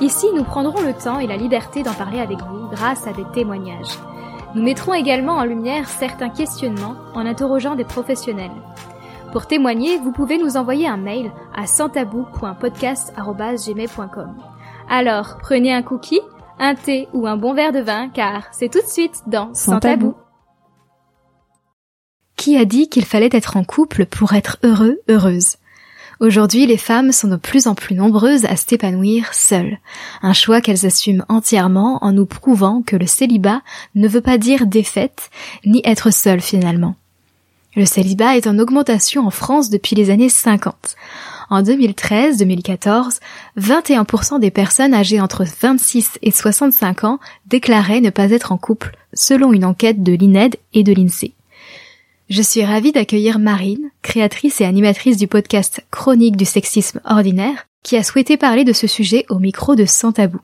ici nous prendrons le temps et la liberté d'en parler avec vous grâce à des témoignages. Nous mettrons également en lumière certains questionnements en interrogeant des professionnels. Pour témoigner, vous pouvez nous envoyer un mail à santabou.podcast.gmail.com. Alors, prenez un cookie, un thé ou un bon verre de vin, car c'est tout de suite dans Sans, tabou. Qui a dit qu'il fallait être en couple pour être heureux, heureuse? Aujourd'hui, les femmes sont de plus en plus nombreuses à s'épanouir seules. Un choix qu'elles assument entièrement en nous prouvant que le célibat ne veut pas dire défaite, ni être seule finalement. Le célibat est en augmentation en France depuis les années 50. En 2013-2014, 21% des personnes âgées entre 26 et 65 ans déclaraient ne pas être en couple, selon une enquête de l'INED et de l'INSEE. Je suis ravie d'accueillir Marine, créatrice et animatrice du podcast Chronique du sexisme ordinaire, qui a souhaité parler de ce sujet au micro de Sans Tabou.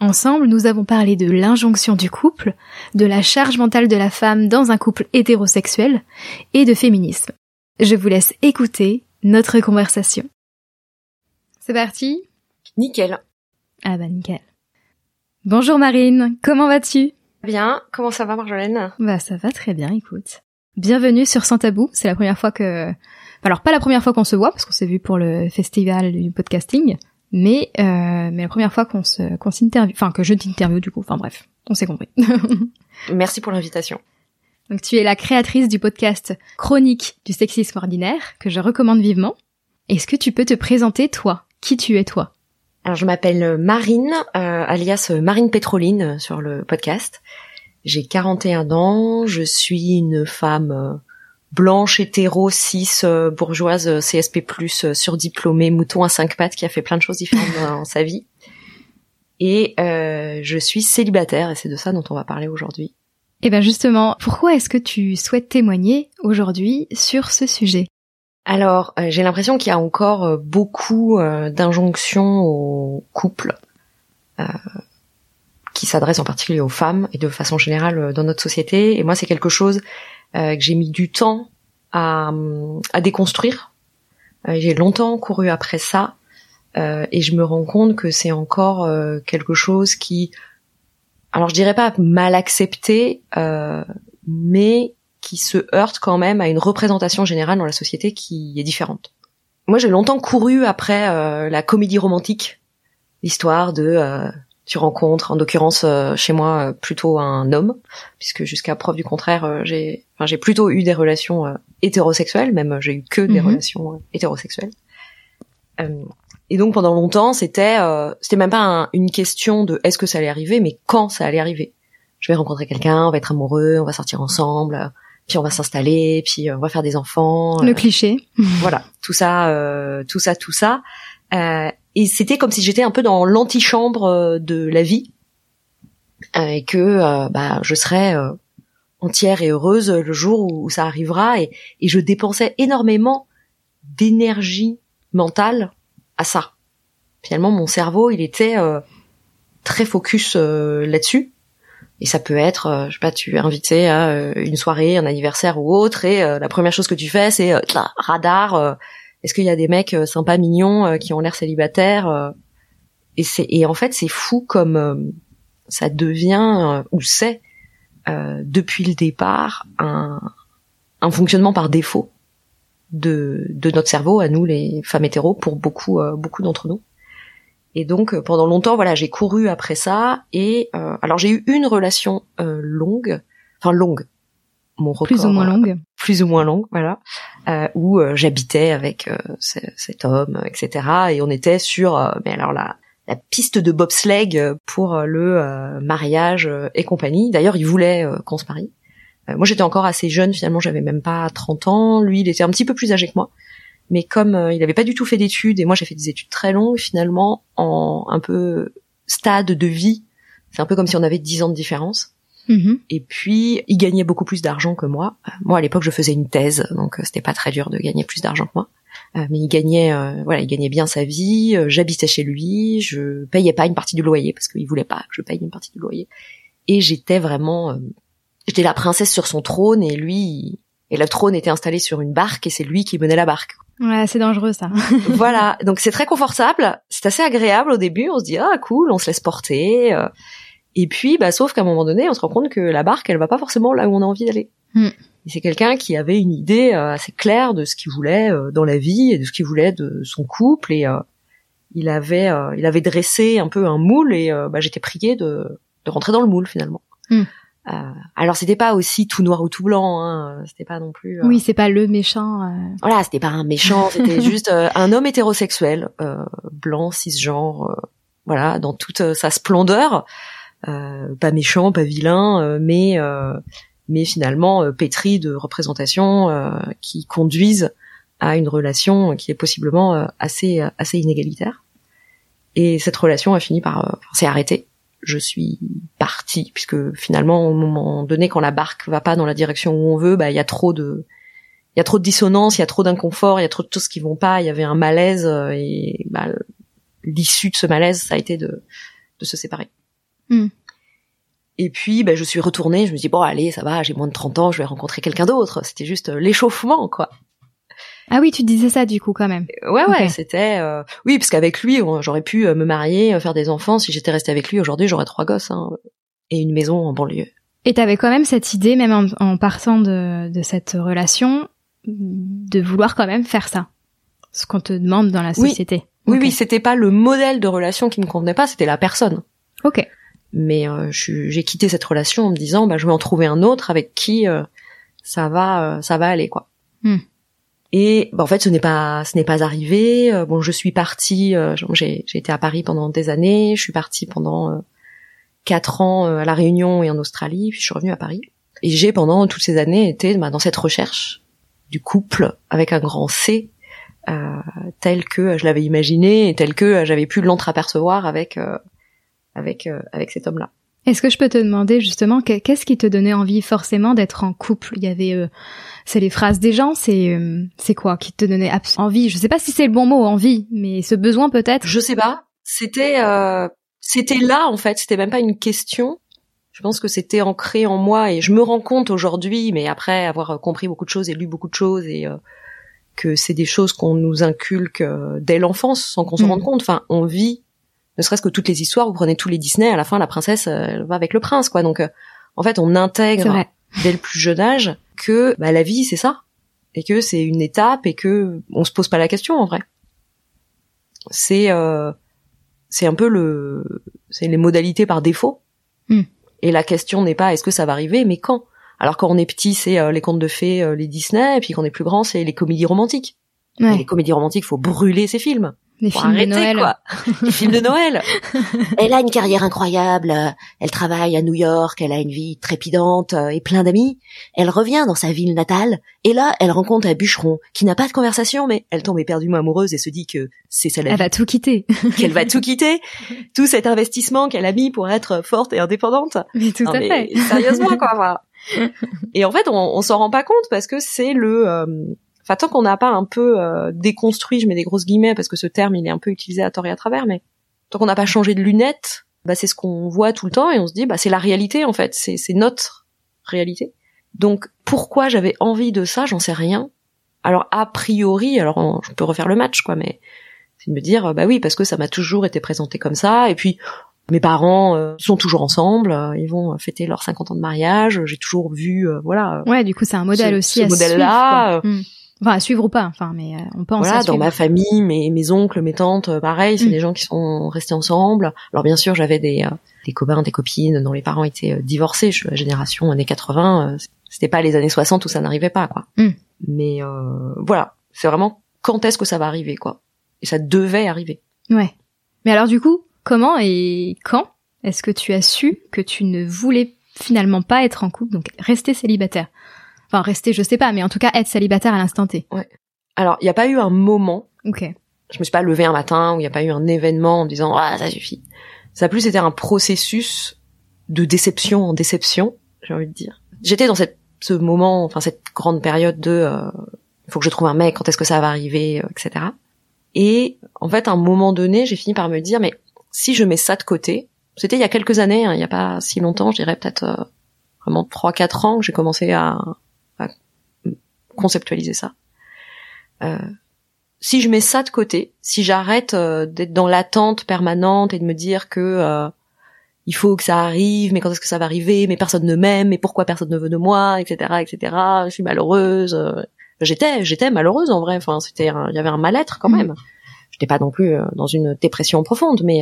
Ensemble, nous avons parlé de l'injonction du couple, de la charge mentale de la femme dans un couple hétérosexuel et de féminisme. Je vous laisse écouter notre conversation. C'est parti? Nickel. Ah bah nickel. Bonjour Marine, comment vas-tu? Bien, comment ça va Marjolaine? Bah ça va très bien, écoute. Bienvenue sur Sans Tabou. C'est la première fois que, alors pas la première fois qu'on se voit parce qu'on s'est vu pour le festival du podcasting, mais euh, mais la première fois qu'on se qu'on s'interview, enfin que je t'interview du coup. Enfin bref, on s'est compris. Merci pour l'invitation. Donc tu es la créatrice du podcast Chronique du sexisme ordinaire que je recommande vivement. Est-ce que tu peux te présenter toi? Qui tu es toi? Alors je m'appelle Marine, euh, alias Marine Pétroline sur le podcast. J'ai 41 ans, je suis une femme euh, blanche, hétéro, cis, euh, bourgeoise, euh, CSP+, surdiplômée, mouton à cinq pattes qui a fait plein de choses différentes dans sa vie. Et je suis célibataire et c'est de ça dont on va parler aujourd'hui. Et eh bien justement, pourquoi est-ce que tu souhaites témoigner aujourd'hui sur ce sujet? Alors, j'ai l'impression qu'il y a encore beaucoup d'injonctions au couple qui s'adresse en particulier aux femmes et de façon générale euh, dans notre société. Et moi, c'est quelque chose euh, que j'ai mis du temps à, à déconstruire. Euh, j'ai longtemps couru après ça et je me rends compte que c'est encore quelque chose qui, alors je dirais pas mal accepté, mais qui se heurte quand même à une représentation générale dans la société qui est différente. Moi, j'ai longtemps couru après la comédie romantique, l'histoire de tu rencontres, en l'occurrence euh, chez moi euh, plutôt un homme, puisque jusqu'à preuve du contraire, euh, j'ai, enfin j'ai plutôt eu des relations hétérosexuelles, même j'ai eu que des mhm. relations hétérosexuelles. et donc pendant longtemps, c'était, c'était même pas une question de est-ce que ça allait arriver, mais quand ça allait arriver. Je vais rencontrer quelqu'un, on va être amoureux, on va sortir ensemble, puis on va s'installer, puis on va faire des enfants. Le cliché. Voilà, tout ça, tout ça, tout ça. Euh, et c'était comme si j'étais un peu dans l'antichambre euh, de la vie euh, et que euh, bah, je serais entière et heureuse le jour où, ça arrivera et, et, je dépensais énormément d'énergie mentale à ça. Finalement, mon cerveau, il était très focus là-dessus. Et ça peut être, je sais pas, tu es invité à une soirée, un anniversaire ou autre, et la première chose que tu fais, c'est radar est-ce qu'il y a des mecs euh, sympas, mignons, euh, qui ont l'air célibataires euh, Et et en fait c'est fou comme ça devient ou c'est depuis le départ un, un fonctionnement par défaut de, de notre cerveau à nous les femmes hétéros pour beaucoup beaucoup d'entre nous. Et donc pendant longtemps voilà j'ai couru après ça et alors j'ai eu une relation longue, enfin longue, mon record, plus ou moins longue, plus ou moins longue, voilà, euh, où euh, j'habitais avec euh, cet homme, etc. Et on était sur, euh, mais alors la, la piste de bobsleigh pour le mariage et compagnie. D'ailleurs, il voulait qu'on se marie. moi, j'étais encore assez jeune, finalement, j'avais même pas 30 ans. Lui, il était un petit peu plus âgé que moi. Mais comme il avait pas du tout fait d'études et moi j'ai fait des études très longues, finalement, en un peu stade de vie. C'est un peu comme si on avait 10 ans de différence. Mhm. Et puis, il gagnait beaucoup plus d'argent que moi. Euh, Moi, à l'époque, je faisais une thèse, donc euh, c'était pas très dur de gagner plus d'argent que moi. Euh, mais il gagnait, euh, voilà, il gagnait bien sa vie. euh, J'habitais chez lui, je payais pas une partie du loyer parce qu'il voulait pas que je paye une partie du loyer. Et j'étais vraiment, j'étais la princesse sur son trône et lui, il- et le trône était installé sur une barque et c'est lui qui menait la barque. Ouais, c'est dangereux ça. voilà, donc c'est très confortable, c'est assez agréable au début, on se dit ah cool, on se laisse porter. Et puis bah sauf qu'à un moment donné, on se rend compte que la barque, elle va pas forcément là où on a envie d'aller. Et c'est quelqu'un qui avait une idée euh, assez claire de ce qu'il voulait euh, dans la vie et de ce qu'il voulait de son couple et euh, il avait euh, il avait dressé un peu un moule et euh, bah, j'étais priée de de rentrer dans le moule finalement. Euh, alors c'était pas aussi tout noir ou tout blanc, hein, c'était pas non plus. Oui, c'est pas le méchant. voilà, c'était pas un méchant, c'était juste un homme hétérosexuel, blanc, cisgenre, voilà, dans toute sa splendeur, pas méchant, pas vilain, euh, mais euh, mais finalement euh, pétri de représentations euh, qui conduisent à une relation qui est possiblement euh, assez euh, assez inégalitaire. Et cette relation a fini par euh, s'est arrêtée. Je suis partie puisque finalement au moment donné quand la barque va pas dans la direction où on veut, bah il y a trop de il y a trop de dissonance, il y a trop d'inconfort, il y a trop de choses qui vont pas, il y avait un malaise euh, et bah, l'issue de ce malaise, ça a été de, de se séparer. Hmm. Et puis, bah, je suis retournée, je me dis bon allez, ça va, j'ai moins de 30 ans, je vais rencontrer quelqu'un d'autre. C'était juste euh, l'échauffement, quoi. Ah oui, tu disais ça du coup quand même. Ouais, ouais, Ok. c'était euh, oui, parce qu'avec lui, j'aurais pu euh, me marier, euh, faire des enfants. Si j'étais restée avec lui aujourd'hui, j'aurais trois gosses hein, et une maison en banlieue. Et t'avais quand même cette idée, même en, en partant de, de cette relation, de vouloir quand même faire ça. Ce qu'on te demande dans la Oui. société. Oui, Ok. oui, c'était pas le modèle de relation qui me convenait pas, c'était la personne. Ok. Mais euh, j'ai quitté cette relation en me disant bah je vais en trouver un autre avec qui euh, ça va euh, ça va aller quoi. Hmm. et bah, en fait ce n'est pas ce n'est pas arrivé. Euh, bon je suis partie euh, j'ai été à Paris pendant des années. Je suis partie pendant euh, quatre ans euh, à la Réunion et en Australie. Puis je suis revenue à Paris. Et j'ai pendant toutes ces années été bah, dans cette recherche du couple avec un grand C euh, tel que je l'avais imaginé et tel que j'avais pu l'entreapercevoir avec euh, avec euh, avec cet homme-là. Est-ce que je peux te demander justement que- qu'est-ce qui te donnait envie forcément d'être en couple? Il y avait, euh, c'est les phrases des gens, c'est euh, c'est quoi qui te donnait envie? Je sais pas si c'est le bon mot, envie, mais ce besoin peut-être? Je sais pas. C'était euh, c'était là en fait. C'était même pas une question. Je pense que c'était ancré en moi et je me rends compte aujourd'hui, mais après avoir euh, compris beaucoup de choses et lu beaucoup de choses et euh, que c'est des choses qu'on nous inculque euh, dès l'enfance sans qu'on se Mhm. rende compte. Enfin, on vit. Ne serait-ce que toutes les histoires, vous prenez tous les Disney, à la fin la princesse euh, elle va avec le prince, quoi. Donc, euh, en fait, on intègre dès le plus jeune âge que bah, la vie c'est ça et que c'est une étape et que on se pose pas la question en vrai. C'est euh, c'est un peu le c'est les modalités par défaut. Hmm. Et la question n'est pas est-ce que ça va arriver mais quand? Alors quand on est petit c'est euh, les contes de fées, euh, les Disney et puis quand on est plus grand c'est les comédies romantiques. Et les comédies romantiques faut brûler ces films. Les films arrêter de Noël. quoi. les films de Noël. Elle a une carrière incroyable, elle travaille à New York, elle a une vie trépidante et plein d'amis. Elle revient dans sa ville natale et là, elle rencontre un bûcheron qui n'a pas de conversation mais elle tombe éperdument amoureuse et se dit que c'est ça la Elle vie, va tout quitter. qu'elle va tout quitter, tout cet investissement qu'elle a mis pour être forte et indépendante. mais tout Non, à mais fait. Sérieusement quoi. voilà. Et en fait, on, on s'en rend pas compte parce que c'est le euh, Enfin, tant qu'on n'a pas un peu euh, déconstruit, je mets des grosses guillemets parce que ce terme il est un peu utilisé à tort et à travers, mais tant qu'on n'a pas changé de lunettes, bah c'est ce qu'on voit tout le temps et on se dit bah c'est la réalité en fait, c'est c'est notre réalité. Donc pourquoi j'avais envie de ça, j'en sais rien. Alors a priori, alors on- je peux refaire le match quoi, mais c'est de me dire bah oui parce que ça m'a toujours été présenté comme ça et puis mes parents euh, sont toujours ensemble, euh, ils vont fêter leurs 50 ans de mariage, j'ai toujours vu euh, voilà Ouais, du coup, c'est un modèle Ce- aussi ce à modèle-là, suivre. quoi. Enfin, à suivre ou pas, enfin, mais euh, on pense voilà, à dans ma famille, mes, mes oncles, mes tantes, euh, pareil, c'est Mm. des gens qui sont restés ensemble. Alors bien sûr, j'avais des, euh, des copains, des copines dont les parents étaient divorcés. Je suis la génération années 80. euh, c'était pas les années 60 où ça n'arrivait pas, quoi. Mm. Mais euh, voilà, c'est vraiment quand est-ce que ça va arriver, quoi. Et ça devait arriver. Ouais. Mais alors, du coup, comment et quand est-ce que tu as su que tu ne voulais finalement pas être en couple, donc rester célibataire? Enfin, rester, je sais pas, mais en tout cas, être célibataire à l'instant T. Alors, il n'y a pas eu un moment Ok. je me suis pas levée un matin où il n'y a pas eu un événement en me disant ah ça suffit Ça a plus été un processus de déception en déception, j'ai envie de dire. J'étais dans cette, ce moment, enfin cette grande période de euh, faut que je trouve un mec, quand est-ce que ça va arriver, euh, etc. Et en fait, à un moment donné, j'ai fini par me dire, mais si je mets ça de côté, c'était il y a quelques années, hein, il n'y a pas si longtemps, je dirais peut-être euh, vraiment trois quatre ans que j'ai commencé à, conceptualiser ça. Euh, si je mets ça de côté, si j'arrête euh, d'être dans l'attente permanente et de me dire que euh, il faut que ça arrive, mais quand est-ce que ça va arriver, mais personne ne m'aime, mais pourquoi personne ne veut de moi, etc., etc. Je suis malheureuse. Euh, j'étais, j'étais malheureuse en vrai. Enfin, c'était, il y avait un mal-être quand même. J'étais pas non plus dans une dépression profonde, mais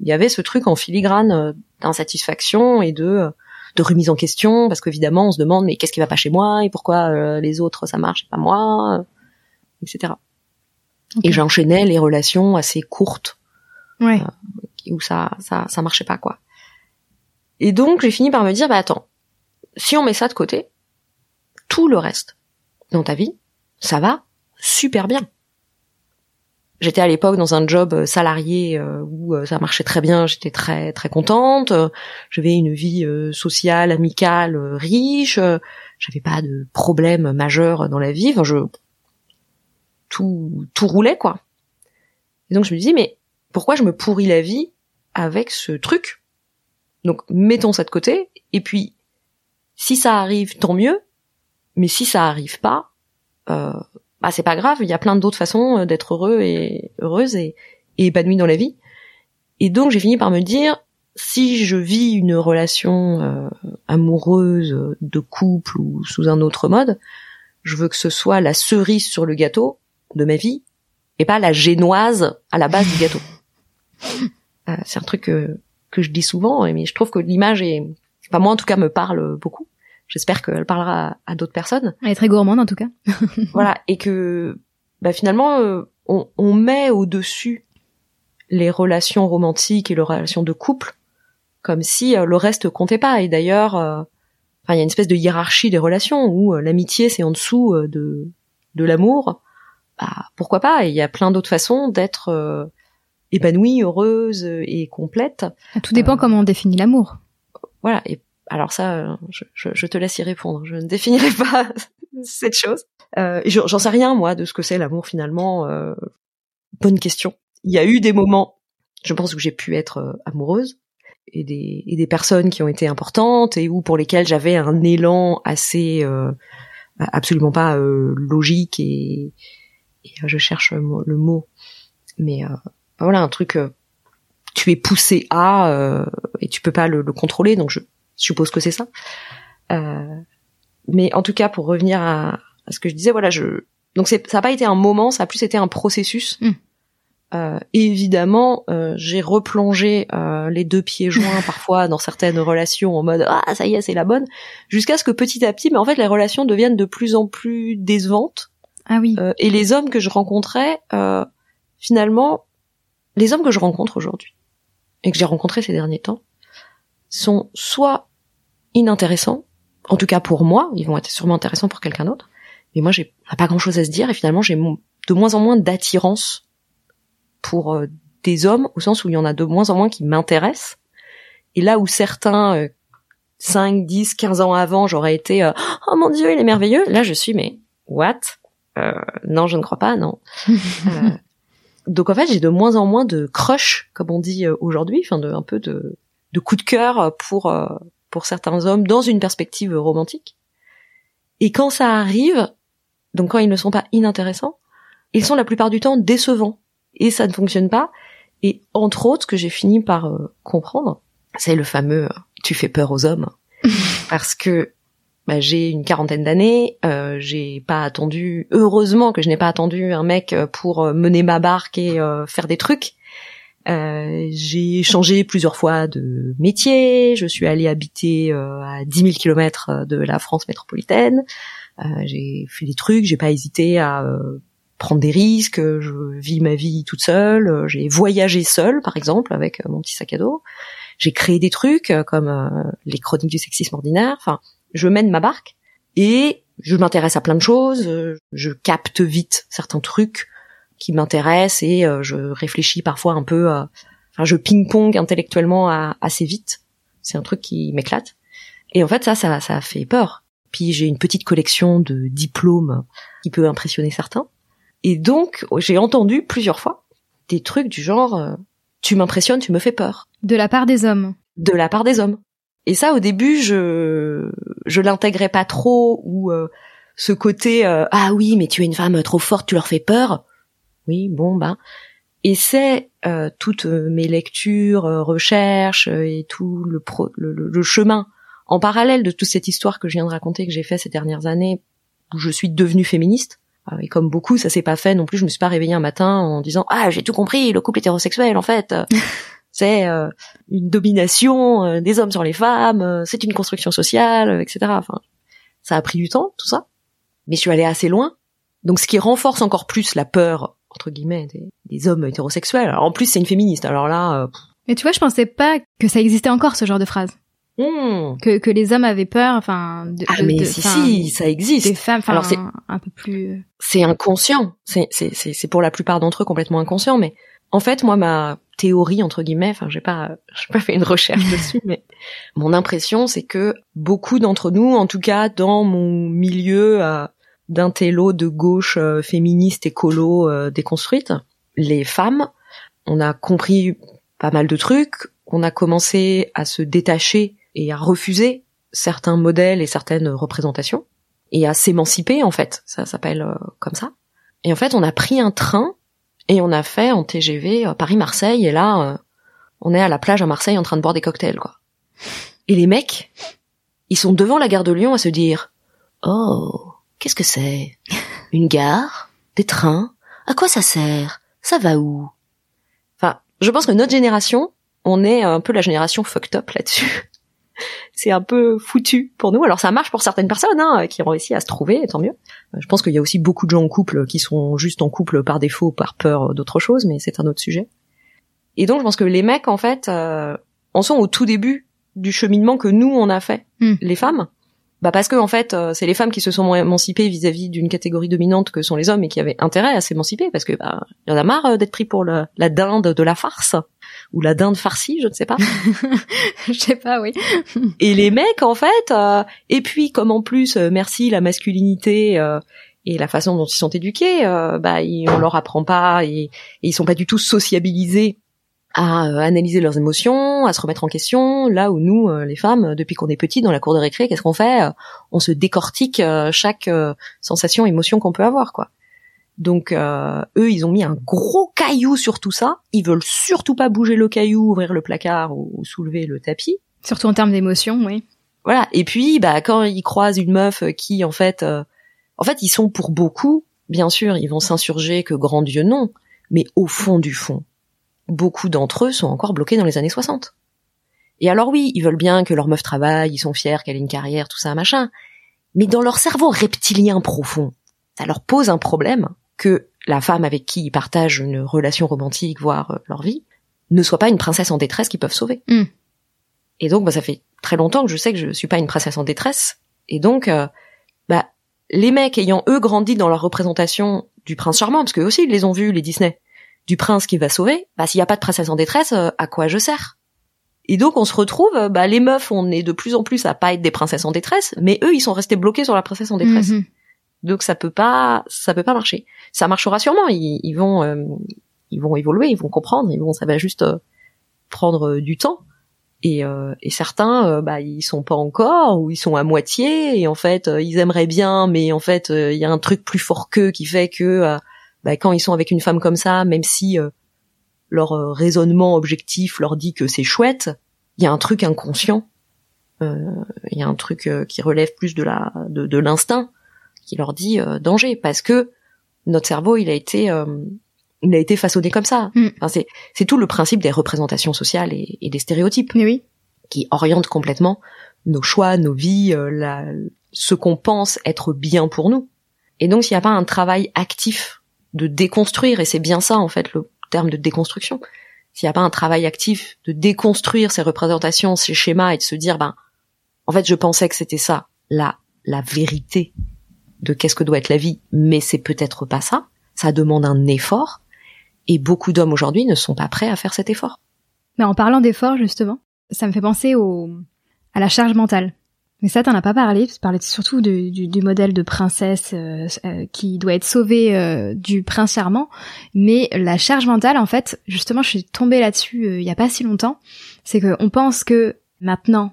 il y avait ce truc en filigrane d'insatisfaction et de de remise en question, parce qu'évidemment, on se demande mais qu'est-ce qui va pas chez moi et pourquoi les autres ça marche et pas moi, etc. Okay. Et j'enchaînais les relations assez courtes. Ouais. Euh, où ça, ça, ça marchait pas, quoi. Et donc, j'ai fini par me dire, bah attends, si on met ça de côté, tout le reste dans ta vie, ça va super bien. J'étais à l'époque dans un job salarié euh, où euh, ça marchait très bien, j'étais très très contente. J'avais une vie euh, sociale, amicale, riche. J'avais pas de problème majeur dans la vie. Enfin, je tout tout roulait quoi. Et donc je me dis mais pourquoi je me pourris la vie avec ce truc? Donc mettons ça de côté et puis si ça arrive tant mieux, mais si ça arrive pas, euh, bah c'est pas grave. Il y a plein d'autres façons d'être heureux et heureuse et, et épanouie dans la vie. Et donc j'ai fini par me dire si je vis une relation euh, amoureuse de couple ou sous un autre mode, je veux que ce soit la cerise sur le gâteau de ma vie et pas la génoise à la base du gâteau. Euh, c'est un truc que, que je dis souvent, mais je trouve que l'image est, enfin moi en tout cas me parle beaucoup. J'espère qu'elle parlera à, d'autres personnes. Elle est très gourmande en tout cas. voilà et que bah, finalement euh, on, on met au dessus les relations romantiques et les relations de couple comme si euh, le reste comptait pas. Et d'ailleurs, euh, enfin il y a une espèce de hiérarchie des relations où euh, l'amitié c'est en dessous de de l'amour bah, pourquoi pas? Il y a plein d'autres façons d'être épanouie, heureuse et complète. Tout dépend comment on définit l'amour. Voilà. Et alors ça, je, je, je, te laisse y répondre. Je ne définirai pas cette chose. Euh, J'en sais rien moi de ce que c'est l'amour finalement. Euh, bonne question. Il y a eu des moments, je pense que j'ai pu être euh, amoureuse et des, et des personnes qui ont été importantes et ou pour lesquelles j'avais un élan assez euh, absolument pas logique et, et euh, je cherche le mot, mais euh, voilà un truc. Euh, tu es poussé à et tu peux pas le, le contrôler, donc je suppose que c'est ça. mais en tout cas, pour revenir à, à, ce que je disais, voilà, je donc ça n'a pas été un moment, ça a plus été un processus. Mm. Euh, évidemment, euh, j'ai replongé euh, les deux pieds joints parfois dans certaines relations en mode ah ça y est c'est la bonne, jusqu'à ce que petit à petit, mais en fait les relations deviennent de plus en plus décevantes ah oui. Euh, et les hommes que je rencontrais, euh, finalement, les hommes que je rencontre aujourd'hui et que j'ai rencontrés ces derniers temps sont soit inintéressants, en tout cas pour moi, ils vont être sûrement intéressants pour quelqu'un d'autre, mais moi j'ai pas grand chose à se dire et finalement j'ai de moins en moins d'attirance pour euh, des hommes au sens où il y en a de moins en moins qui m'intéressent. Et là où certains euh, 5, 10, 15 ans avant j'aurais été euh, oh mon dieu il est merveilleux! Là je suis mais what? Euh, non, je ne crois pas, non. Donc en fait, j'ai de moins en moins de crush, comme on dit aujourd'hui, enfin de un peu de, de coup de cœur pour pour certains hommes dans une perspective romantique. Et quand ça arrive, donc quand ils ne sont pas inintéressants, ils sont la plupart du temps décevants et ça ne fonctionne pas. Et entre autres, ce que j'ai fini par comprendre, c'est le fameux "tu fais peur aux hommes", parce que bah, j'ai une quarantaine d'années, euh, j'ai pas attendu, heureusement que je n'ai pas attendu un mec euh, pour euh, mener ma barque et euh, faire des trucs. Euh, j'ai changé plusieurs fois de métier, je suis allée habiter à 10 000 kilomètres de la France métropolitaine, j'ai fait des trucs, j'ai pas hésité à prendre des risques, je vis ma vie toute seule, j'ai voyagé seule par exemple avec mon petit sac à dos, j'ai créé des trucs comme les chroniques du sexisme ordinaire, enfin je mène ma barque et je m'intéresse à plein de choses, je capte vite certains trucs qui m'intéressent et euh, je réfléchis parfois un peu à, enfin je ping-pong intellectuellement assez vite. C'est un truc qui m'éclate. Et en fait ça ça ça fait peur. Puis j'ai une petite collection de diplômes qui peut impressionner certains. Et donc j'ai entendu plusieurs fois des trucs du genre euh, tu m'impressionnes, tu me fais peur. De la part des hommes. De la part des hommes. Et ça, au début, je je l'intégrais pas trop ou euh, ce côté euh, ah oui, mais tu es une femme trop forte, tu leur fais peur. Oui, bon bah. Et c'est euh, toutes mes lectures, recherches et tout le, pro, le, le, chemin en parallèle de toute cette histoire que je viens de raconter que j'ai fait ces dernières années où je suis devenue féministe. Et comme beaucoup, ça s'est pas fait non plus. Je me suis pas réveillée un matin en disant ah j'ai tout compris, le couple hétérosexuel en fait. c'est euh, une domination euh, des hommes sur les femmes, euh, c'est une construction sociale, etc. Enfin, ça a pris du temps, tout ça. Mais je suis allée assez loin. Donc, ce qui renforce encore plus la peur entre guillemets des, hommes hétérosexuels. Alors, en plus, c'est une féministe. Alors là. Mais tu vois, je pensais pas que ça existait encore ce genre de phrase. Hmm. Que, que les hommes avaient peur, enfin. De, ah mais si si, ça existe. Des femmes, alors c'est un peu plus. C'est inconscient. C'est c'est c'est pour la plupart d'entre eux complètement inconscient, mais en fait, moi, ma théorie entre guillemets, enfin, j'ai pas, j'ai pas fait une recherche dessus, mais mon impression, c'est que beaucoup d'entre nous, en tout cas dans mon milieu euh, d'intello de gauche euh, féministe écolo euh, déconstruite, les femmes, on a compris pas mal de trucs, on a commencé à se détacher et à refuser certains modèles et certaines représentations et à s'émanciper en fait, ça s'appelle comme ça. Et en fait, on a pris un train et on a fait en TGV euh, Paris-Marseille, et là, euh, on est à la plage à Marseille en train de boire des cocktails, quoi. Et les mecs, ils sont devant la gare de Lyon à se dire, oh, qu'est-ce que c'est? Une gare? Des trains? À quoi ça sert? Ça va où? Enfin, je pense que notre génération, on est un peu la génération fucked up là-dessus c'est un peu foutu pour nous. Alors ça marche pour certaines personnes hein, qui ont réussi à se trouver, tant mieux. Euh, je pense qu'il y a aussi beaucoup de gens en couple qui sont juste en couple par défaut, par peur d'autre chose, mais c'est un autre sujet. Et donc je pense que les mecs en fait euh, en sont au tout début du cheminement que nous on a fait, hmm. les femmes. Bah parce que en fait, euh, c'est les femmes qui se sont émancipées vis-à-vis d'une catégorie dominante que sont les hommes et qui avaient intérêt à s'émanciper parce que bah y en a marre d'être pris pour la dinde de la farce ou la dinde farcie, je ne sais pas. je sais pas, oui. et les mecs, en fait, euh, et puis comme en plus, euh, merci la masculinité euh, et la façon dont ils sont éduqués, bah on leur apprend pas et, et, ils sont pas du tout sociabilisés à analyser leurs émotions, à se remettre en question. Là où nous, les femmes, depuis qu'on est petits dans la cour de récré, qu'est-ce qu'on fait On se décortique chaque sensation, émotion qu'on peut avoir, quoi. Donc euh, eux, ils ont mis un gros caillou sur tout ça. Ils veulent surtout pas bouger le caillou, ouvrir le placard ou, soulever le tapis. Surtout en termes d'émotion, oui. Voilà. Et puis, bah, quand ils croisent une meuf qui, en fait, euh, en fait, ils sont pour beaucoup, bien sûr, ils vont s'insurger que grand Dieu non, mais au fond du fond, beaucoup d'entre eux sont encore bloqués dans les années 60. Et alors oui, ils veulent bien que leur meuf travaille, ils sont fiers qu'elle ait une carrière, tout ça, machin. Mais dans leur cerveau reptilien profond, ça leur pose un problème que la femme avec qui ils partagent une relation romantique, voire euh, leur vie, ne soit pas une princesse en détresse qu'ils peuvent sauver. Hmm. Et donc, bah, ça fait très longtemps que je sais que je suis pas une princesse en détresse. Et donc, euh, bah, les mecs ayant eux grandi dans leur représentation du prince charmant, parce que aussi ils les ont vus, les Disney, du prince qui va sauver, bah, s'il n'y a pas de princesse en détresse, euh, à quoi je sers? Et donc, on se retrouve, bah, les meufs, on est de plus en plus à pas être des princesses en détresse, mais eux, ils sont restés bloqués sur la princesse en détresse. Mhm. Donc ça peut pas, ça peut pas marcher. Ça marchera sûrement. Ils, ils vont, euh, ils vont évoluer, ils vont comprendre. Ils vont, ça va juste euh, prendre euh, du temps. Et, et certains, bah, ils sont pas encore ou ils sont à moitié. Et en fait, ils aimeraient bien, mais en fait, il y a un truc plus fort qu'eux qui fait que bah, quand ils sont avec une femme comme ça, même si leur raisonnement objectif leur dit que c'est chouette, il y a un truc inconscient. Il y a un truc qui relève plus de la de, de l'instinct qui leur dit euh, danger parce que notre cerveau il a été euh, il a été façonné comme ça. Mm. Enfin, c'est c'est tout le principe des représentations sociales et, et des stéréotypes oui. qui orientent complètement nos choix, nos vies, euh, la, ce qu'on pense être bien pour nous. Et donc s'il n'y a pas un travail actif de déconstruire et c'est bien ça en fait le terme de déconstruction. S'il n'y a pas un travail actif de déconstruire ces représentations, ces schémas et de se dire ben en fait je pensais que c'était ça, la la vérité de qu'est-ce que doit être la vie, mais c'est peut-être pas ça. Ça demande un effort. Et beaucoup d'hommes aujourd'hui ne sont pas prêts à faire cet effort. Mais en parlant d'effort, justement, ça me fait penser au, à la charge mentale. Mais ça, t'en as pas parlé. Tu parlais surtout du, du, modèle de princesse euh, euh, qui doit être sauvée euh, du prince charmant. Mais la charge mentale, en fait, justement, je suis tombée là-dessus il y a pas si longtemps. C'est qu'on pense que maintenant,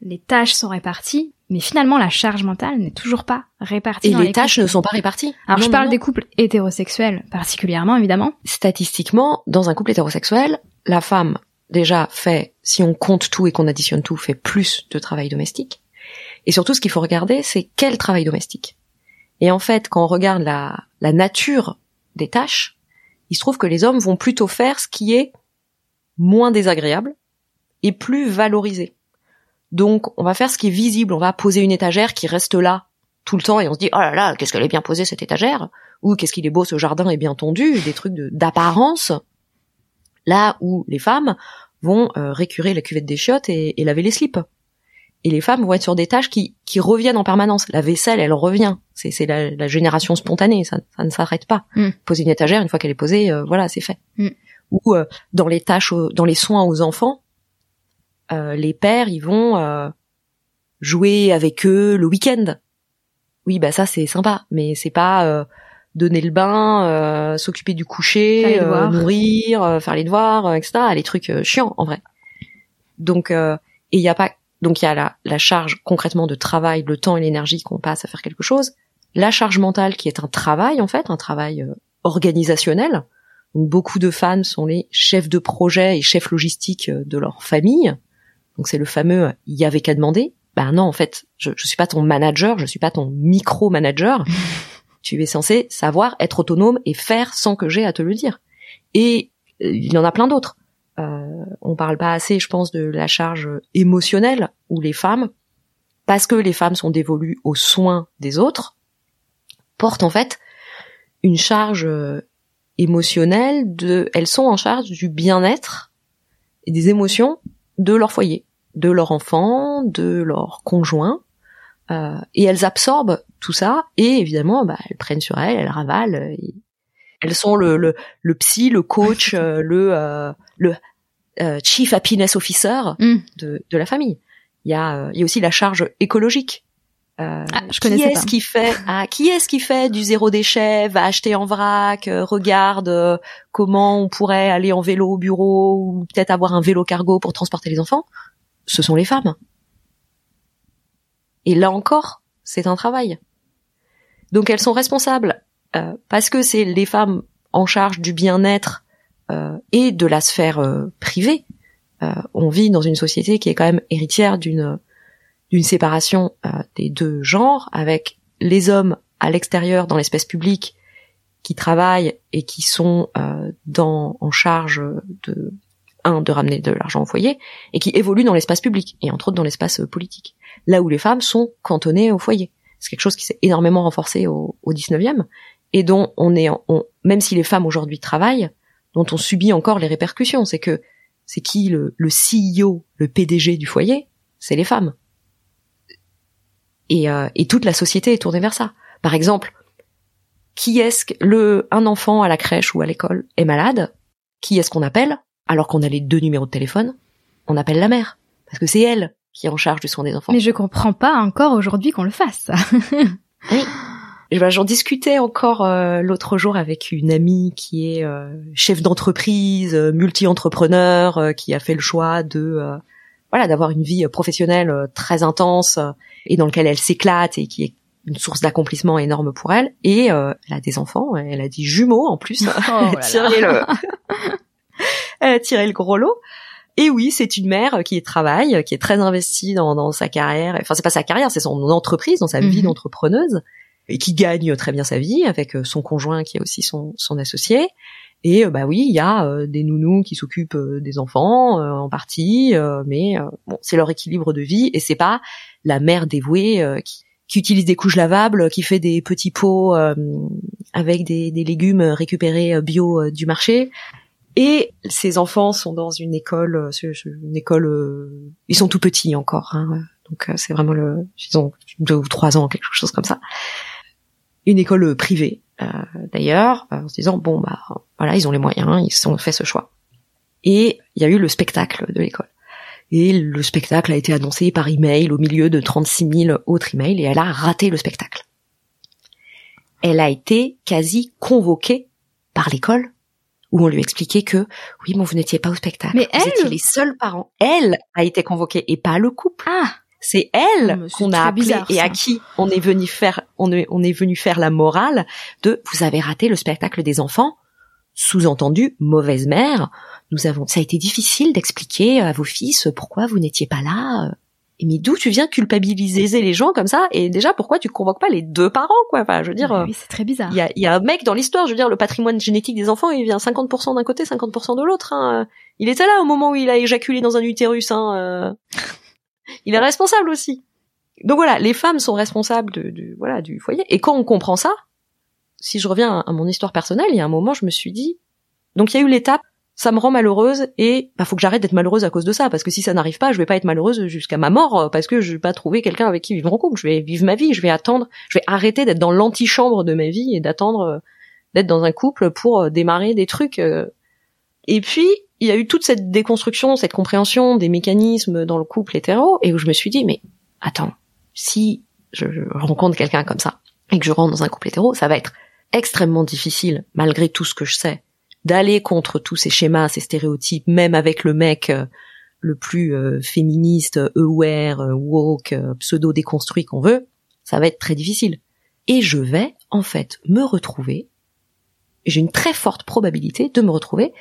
les tâches sont réparties, mais finalement, la charge mentale n'est toujours pas répartie. Et les, tâches ne sont pas réparties. Alors, je parle des couples hétérosexuels particulièrement, évidemment. Statistiquement, dans un couple hétérosexuel, la femme déjà fait, si on compte tout et qu'on additionne tout, fait plus de travail domestique. Et surtout, ce qu'il faut regarder, c'est quel travail domestique. Et en fait, quand on regarde la, nature des tâches, il se trouve que les hommes vont plutôt faire ce qui est moins désagréable et plus valorisé. Donc, on va faire ce qui est visible. On va poser une étagère qui reste là tout le temps et on se dit, oh là là, qu'est-ce qu'elle est bien posée cette étagère? Ou qu'est-ce qu'il est beau, ce jardin est bien tondu, des trucs d'apparence. Là où les femmes vont euh, récurer la cuvette des chiottes et, laver les slips. Et les femmes vont être sur des tâches qui, qui reviennent en permanence. La vaisselle, elle revient. C'est la, la, génération spontanée, ça, ça ne s'arrête pas. Mm. Poser une étagère, une fois qu'elle est posée, euh, voilà, c'est fait. Mm. Ou euh, dans les tâches, dans les soins aux enfants, les pères, ils vont jouer avec eux le week-end. Oui, bah ça c'est sympa, mais c'est pas donner le bain, euh, s'occuper du coucher, euh, nourrir, euh, faire les devoirs, etc. Les trucs chiants en vrai. Donc et il y a pas donc il y a la, la charge concrètement de travail, le temps et l'énergie qu'on passe à faire quelque chose, la charge mentale qui est un travail en fait, un travail organisationnel. Donc beaucoup de femmes sont les chefs de projet et chefs logistiques de leur famille. Donc c'est le fameux il y avait qu'à demander. Ben non en fait, je, je suis pas ton manager, je suis pas ton micro manager. Tu es censé savoir être autonome et faire sans que j'ai à te le dire. Et euh, il y en a plein d'autres. Euh, on parle pas assez, je pense, de la charge émotionnelle où les femmes, parce que les femmes sont dévolues aux soins des autres, portent en fait une charge euh, émotionnelle de, elles sont en charge du bien-être et des émotions de leur foyer, de leur enfant, de leur conjoint, euh, et elles absorbent tout ça et évidemment bah, elles prennent sur elles, elles ravalent. Elles sont le, le, le psy, le coach, euh, le le chief happiness officer mm. de, de la famille. Il y a il y a aussi la charge écologique. Ah, je qui est-ce qui fait ah, qui est-ce qui fait du zéro déchet, va acheter en vrac, regarde comment on pourrait aller en vélo au bureau ou peut-être avoir un vélo cargo pour transporter les enfants? Ce sont les femmes. Et là encore, c'est un travail. Donc elles sont responsables euh, parce que c'est les femmes en charge du bien-être euh, et de la sphère euh, privée. on vit dans une société qui est quand même héritière d'une d'une séparation des deux genres, avec les hommes à l'extérieur dans l'espace public qui travaillent et qui sont dans en charge de un de ramener de l'argent au foyer et qui évoluent dans l'espace public et entre autres dans l'espace politique là où les femmes sont cantonnées au foyer. C'est quelque chose qui s'est énormément renforcé au, au 19e et dont on est, on, même si les femmes aujourd'hui travaillent, dont on subit encore les répercussions. C'est que c'est qui le, le CEO, le PDG du foyer? C'est les femmes. Et, euh, et toute la société est tournée vers ça. Par exemple, qui est-ce que le un enfant à la crèche ou à l'école est malade? Qui est-ce qu'on appelle? Alors qu'on a les deux numéros de téléphone On appelle la mère parce que c'est elle qui est en charge du soin des enfants. Mais je comprends pas encore aujourd'hui qu'on le fasse. oui. J'en discutais encore euh, l'autre jour avec une amie qui est euh, chef d'entreprise, euh, multi-entrepreneur, qui a fait le choix de voilà d'avoir une vie professionnelle très intense et dans lequel elle s'éclate et qui est une source d'accomplissement énorme pour elle. Et elle a des enfants, elle a dit jumeaux en plus. Oh elle, a tiré le... elle a tiré le gros lot. Et oui, c'est une mère qui travaille, qui est très investie dans, dans sa carrière. Enfin, c'est pas sa carrière, c'est son entreprise, dans sa vie mhm. d'entrepreneuse, et qui gagne très bien sa vie avec euh, son conjoint qui est aussi son, son associé. Et euh, bah oui, il y a euh, des nounous qui s'occupent des enfants en partie, mais bon, c'est leur équilibre de vie et c'est pas la mère dévouée qui, qui utilise des couches lavables, qui fait des petits pots avec des, des légumes récupérés bio du marché et ces enfants sont dans une école, euh, une école, euh, ils sont tout petits encore, hein, donc euh, c'est vraiment le, ils ont deux ou trois ans, quelque chose comme ça. Une école privée, d'ailleurs, en se disant bon bah voilà, ils ont les moyens, ils ont fait ce choix. Et il y a eu le spectacle de l'école. Et le spectacle a été annoncé par email au milieu de 36 000 autres emails et elle a raté le spectacle. Elle a été quasi convoquée par l'école où on lui expliquait que oui, bon, vous n'étiez pas au spectacle. Mais vous elle étiez les seuls parents. Elle a été convoquée et pas le couple. Ah, C'est elle Oh, qu'on a appelée bizarre, et à qui on est venu faire, on est, on est venu faire la morale de vous avez raté le spectacle des enfants. Sous-entendu, mauvaise mère. Nous avons, ça a été difficile d'expliquer à vos fils pourquoi vous n'étiez pas là. Et mais d'où tu viens culpabiliser les gens comme ça Et déjà, pourquoi tu convoques pas les deux parents, quoi? Enfin, je veux dire, euh, oui, c'est très bizarre. il y a, il y a un mec dans l'histoire, je veux dire, le patrimoine génétique des enfants, il vient 50% d'un côté, 50% de l'autre. Hein. Il était là au moment où il a éjaculé dans un utérus. Hein. Il est responsable aussi. Donc voilà, les femmes sont responsables de, de- voilà du foyer. Et quand on comprend ça, si je reviens à mon histoire personnelle, il y a un moment, je me suis dit, donc il y a eu l'étape, ça me rend malheureuse et bah faut que j'arrête d'être malheureuse à cause de ça, parce que si ça n'arrive pas, je vais pas être malheureuse jusqu'à ma mort, euh, parce que je vais pas trouver quelqu'un avec qui vivre en couple. Je vais vivre ma vie, je vais attendre, je vais arrêter d'être dans l'antichambre de ma vie et d'attendre euh, d'être dans un couple pour euh, démarrer des trucs. Et puis il y a eu toute cette déconstruction, cette compréhension des mécanismes dans le couple hétéro, et où je me suis dit mais attends, si je, rencontre quelqu'un comme ça et que je rentre dans un couple hétéro, ça va être extrêmement difficile, malgré tout ce que je sais, d'aller contre tous ces schémas, ces stéréotypes, même avec le mec euh, le plus euh, féministe, aware, euh, woke, euh, pseudo déconstruit qu'on veut, ça va être très difficile. Et je vais en fait me retrouver, j'ai une très forte probabilité de me retrouver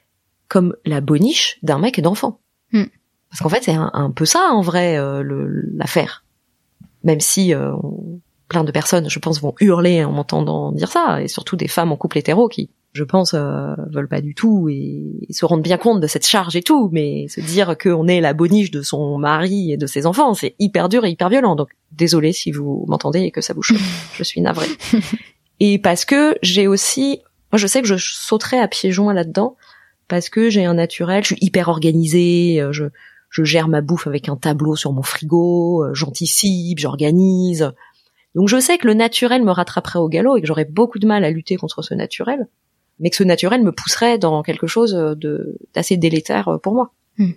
comme la boniche d'un mec d'enfant. Hmm. Parce qu'en fait c'est un, un peu ça en vrai euh, l'affaire. Même si euh, on- plein de personnes, je pense, vont hurler en m'entendant dire ça, et surtout des femmes en couple hétéro qui, je pense, euh, veulent pas du tout et, et se rendent bien compte de cette charge et tout, mais se dire qu'on est la boniche de son mari et de ses enfants, c'est hyper dur et hyper violent. Donc, désolé si vous m'entendez et que ça vous choque, je suis navrée. Et parce que j'ai aussi, moi je sais que je sauterais à pieds joints là-dedans, parce que j'ai un naturel, je suis hyper organisée, euh, je, je gère ma bouffe avec un tableau sur mon frigo, euh, j'anticipe, j'organise. Donc je sais que le naturel me rattraperait au galop et que j'aurais beaucoup de mal à lutter contre ce naturel, mais que ce naturel me pousserait dans quelque chose de d'assez délétère euh, pour moi. Hmm.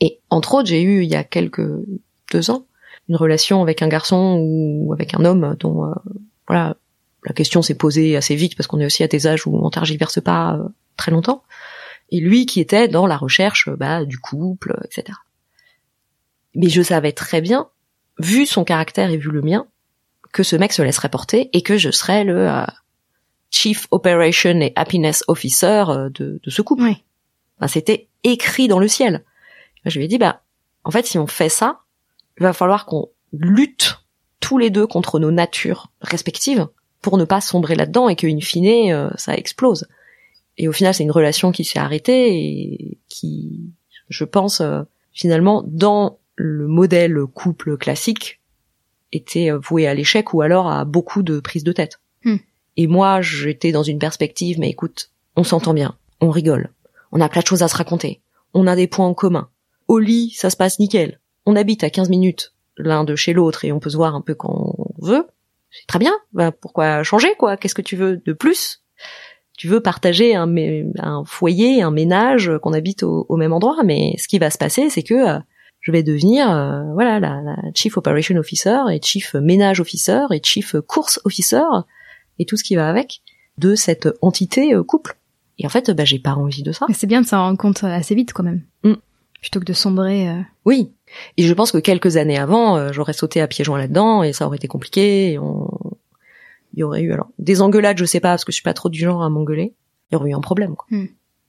Et entre autres, j'ai eu il y a quelques deux ans une relation avec un garçon ou avec un homme dont euh, voilà la question s'est posée assez vite parce qu'on est aussi à des âges où on tergiverse pas euh, très longtemps. Et lui qui était dans la recherche bah, du couple, etc. Mais je savais très bien, vu son caractère et vu le mien, que ce mec se laisserait porter et que je serais le euh, Chief Operation et Happiness Officer euh, de, de ce couple. Oui. Bah, C'était écrit dans le ciel. Je lui ai dit, bah, en fait, si on fait ça, il va falloir qu'on lutte tous les deux contre nos natures respectives pour ne pas sombrer là-dedans et que, in fine, euh, ça explose. Et au final, c'est une relation qui s'est arrêtée et qui, je pense, euh, finalement, dans le modèle couple classique, était euh, voué à l'échec ou alors à beaucoup de prises de tête. Hmm. Et moi, j'étais dans une perspective, mais écoute, on s'entend bien, on rigole, on a plein de choses à se raconter, on a des points en commun. Au lit, ça se passe nickel. On habite à 15 minutes l'un de chez l'autre et on peut se voir un peu quand on veut. C'est très bien. Ben, pourquoi changer, quoi? Qu'est-ce que tu veux de plus? Tu veux partager un, un foyer, un ménage, qu'on habite au, au même endroit, mais ce qui va se passer, c'est que euh, je vais devenir euh, voilà la, la chief operation officer et chief ménage officer et chief course officer et tout ce qui va avec de cette entité euh, couple. Et en fait, bah, j'ai pas envie de ça. Mais c'est bien de s'en rendre compte assez vite quand même. Mm. Plutôt que de sombrer. euh, Oui. Et je pense que quelques années avant, euh, j'aurais sauté à pieds joints là-dedans et ça aurait été compliqué. Et on... Il y aurait eu alors des engueulades, je sais pas, parce que je suis pas trop du genre à m'engueuler. Il y aurait eu un problème. Quoi.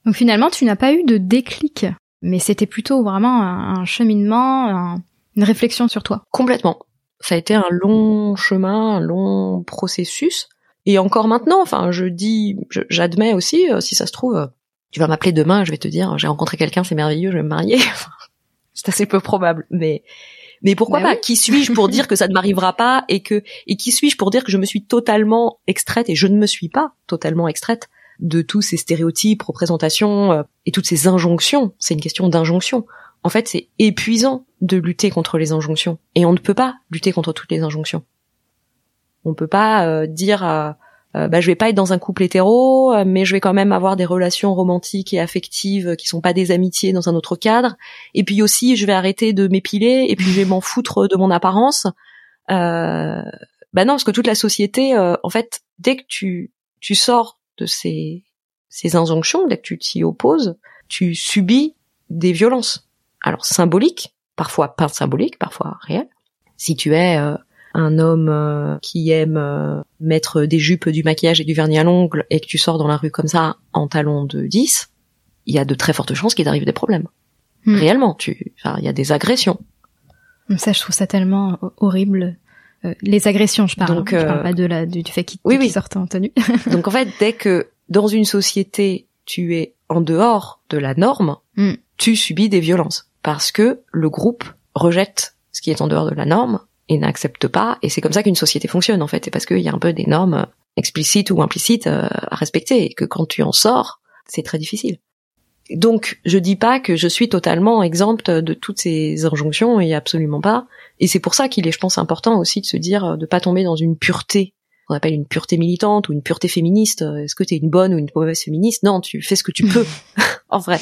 Donc finalement, tu n'as pas eu de déclic, mais c'était plutôt vraiment un, un cheminement, un- une réflexion sur toi. Complètement. Ça a été un long chemin, un long processus. Et encore maintenant, enfin, je dis, j'admets aussi, euh, si ça se trouve, euh, tu vas m'appeler demain, je vais te dire, j'ai rencontré quelqu'un, c'est merveilleux, je vais me marier. c'est assez peu probable, mais mais pourquoi Bah pas oui. Qui suis-je pour dire que ça ne m'arrivera pas et que et qui suis-je pour dire que je me suis totalement extraite et je ne me suis pas totalement extraite de tous ces stéréotypes, représentations euh, et toutes ces injonctions? C'est une question d'injonction. En fait, c'est épuisant de lutter contre les injonctions et on ne peut pas lutter contre toutes les injonctions. On peut pas euh, dire à, euh, bah, je vais pas être dans un couple hétéro, euh, mais je vais quand même avoir des relations romantiques et affectives qui sont pas des amitiés dans un autre cadre. Et puis aussi, je vais arrêter de m'épiler et puis je vais m'en foutre de mon apparence. Euh, bah non, parce que toute la société, euh, en fait, dès que tu tu sors de ces ces injonctions, dès que tu t'y opposes, tu subis des violences. Alors symboliques, parfois pas symboliques, parfois réelles. Si tu es un homme euh, qui aime euh, mettre des jupes, du maquillage et du vernis à l'ongle et que tu sors dans la rue comme ça en talons de 10, il y a de très fortes chances qu'il t'arrive des problèmes. Hmm. Réellement, tu, il y a des agressions. Ça, je trouve ça tellement horrible. Euh, les agressions, je parle. Donc, je parle pas de la, du, fait qu'il oui, oui. sortent en tenue. Donc en fait, dès que dans une société tu es en dehors de la norme, hmm. tu subis des violences parce que le groupe rejette ce qui est en dehors de la norme et n'accepte pas. Et c'est comme ça qu'une société fonctionne en fait. C'est parce qu'il y a un peu des normes explicites ou implicites euh, à respecter et que quand tu en sors, c'est très difficile. Donc, je dis pas que je suis totalement exempte de toutes ces injonctions et absolument pas. Et c'est pour ça qu'il est, je pense, important aussi de se dire de pas tomber dans une pureté. On appelle une pureté militante ou une pureté féministe. Est-ce que tu es une bonne ou une mauvaise féministe? Non, tu fais ce que tu peux, en vrai.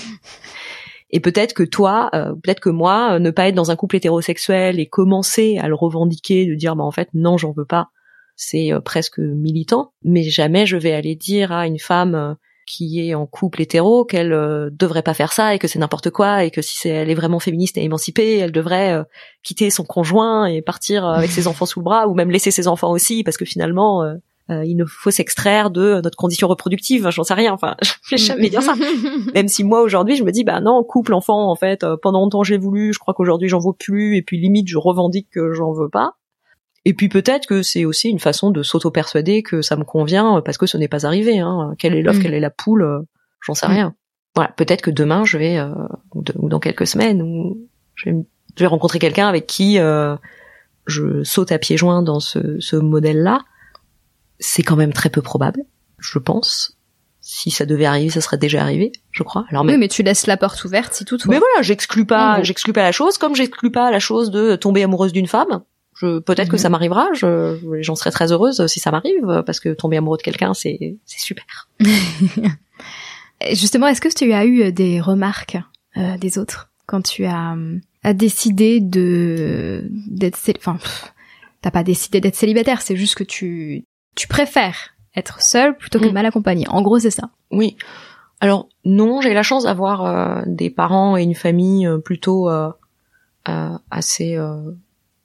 Et peut-être que toi, euh, peut-être que moi, euh, ne pas être dans un couple hétérosexuel et commencer à le revendiquer, de dire bah en fait non, j'en veux pas, c'est euh, presque militant. Mais jamais je vais aller dire à une femme qui est en couple hétéro qu'elle devrait pas faire ça et que c'est n'importe quoi et que si c'est, elle est vraiment féministe et émancipée, elle devrait quitter son conjoint et partir avec ses enfants sous le bras ou même laisser ses enfants aussi parce que finalement euh, il nous faut s'extraire de notre condition reproductive, j'en sais rien, enfin, je vais jamais dire ça. Même si moi aujourd'hui je me dis bah non, couple, enfant, en fait, euh, pendant longtemps j'ai voulu, je crois qu'aujourd'hui j'en veux plus, et puis limite je revendique que j'en veux pas. Et puis peut-être que c'est aussi une façon de s'auto-persuader que ça me convient parce que ce n'est pas arrivé. Hein. Quelle est l'œuf, mm. quelle est la poule, euh, j'en sais mm. rien. Voilà, peut-être que demain je vais, ou, dans quelques semaines, ou je vais, rencontrer quelqu'un avec qui je saute à pieds joints dans ce, ce modèle-là c'est quand même très peu probable, je pense. Si ça devait arriver, ça serait déjà arrivé, je crois. Alors mais... Oui, mais tu laisses la porte ouverte si tout. Mais voilà, j'exclus pas, j'exclus pas la chose, comme j'exclus pas la chose de tomber amoureuse d'une femme. Je, peut-être que mhm. ça m'arrivera. Je, j'en serais très heureuse si ça m'arrive, parce que tomber amoureux de quelqu'un, c'est, c'est super. Justement, est-ce que tu as eu des remarques euh, des autres quand tu as, as décidé de d'être, enfin, t'as pas décidé d'être célibataire, c'est juste que tu tu préfères être seul plutôt que mm. mal accompagné. En gros, c'est ça. Oui. Alors non, j'ai la chance d'avoir euh, des parents et une famille euh, plutôt euh, assez,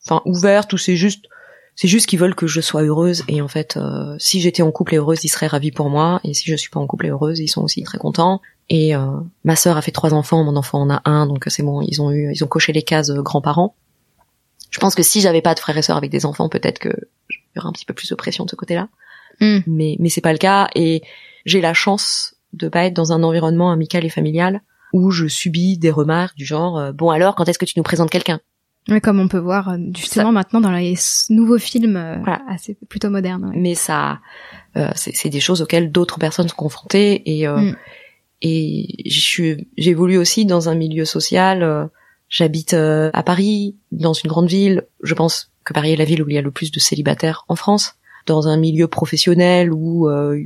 enfin ouverte ou c'est juste, c'est juste qu'ils veulent que je sois heureuse et en fait, si j'étais en couple et heureuse, ils seraient ravis pour moi et si je suis pas en couple et heureuse, ils sont aussi très contents. Et ma sœur a fait trois enfants, mon enfant en a un, donc c'est bon, ils ont eu, ils ont coché les cases grands-parents. Je pense que si j'avais pas de frères et sœurs avec des enfants, peut-être que il y aura un petit peu plus de pression de ce côté-là. Hmm. Mais mais c'est pas le cas et j'ai la chance de pas être dans un environnement amical et familial où je subis des remarques du genre euh, bon alors quand est-ce que tu nous présentes quelqu'un? Oui, comme on peut voir euh, justement maintenant dans les nouveaux films euh, assez plutôt modernes. Mais ça, c'est des choses auxquelles d'autres personnes sont confrontées et hmm. et j'évolue aussi dans un milieu social. J'habite à Paris, dans une grande ville. Je pense que Paris est la ville où il y a le plus de célibataires en France, dans un milieu professionnel où euh,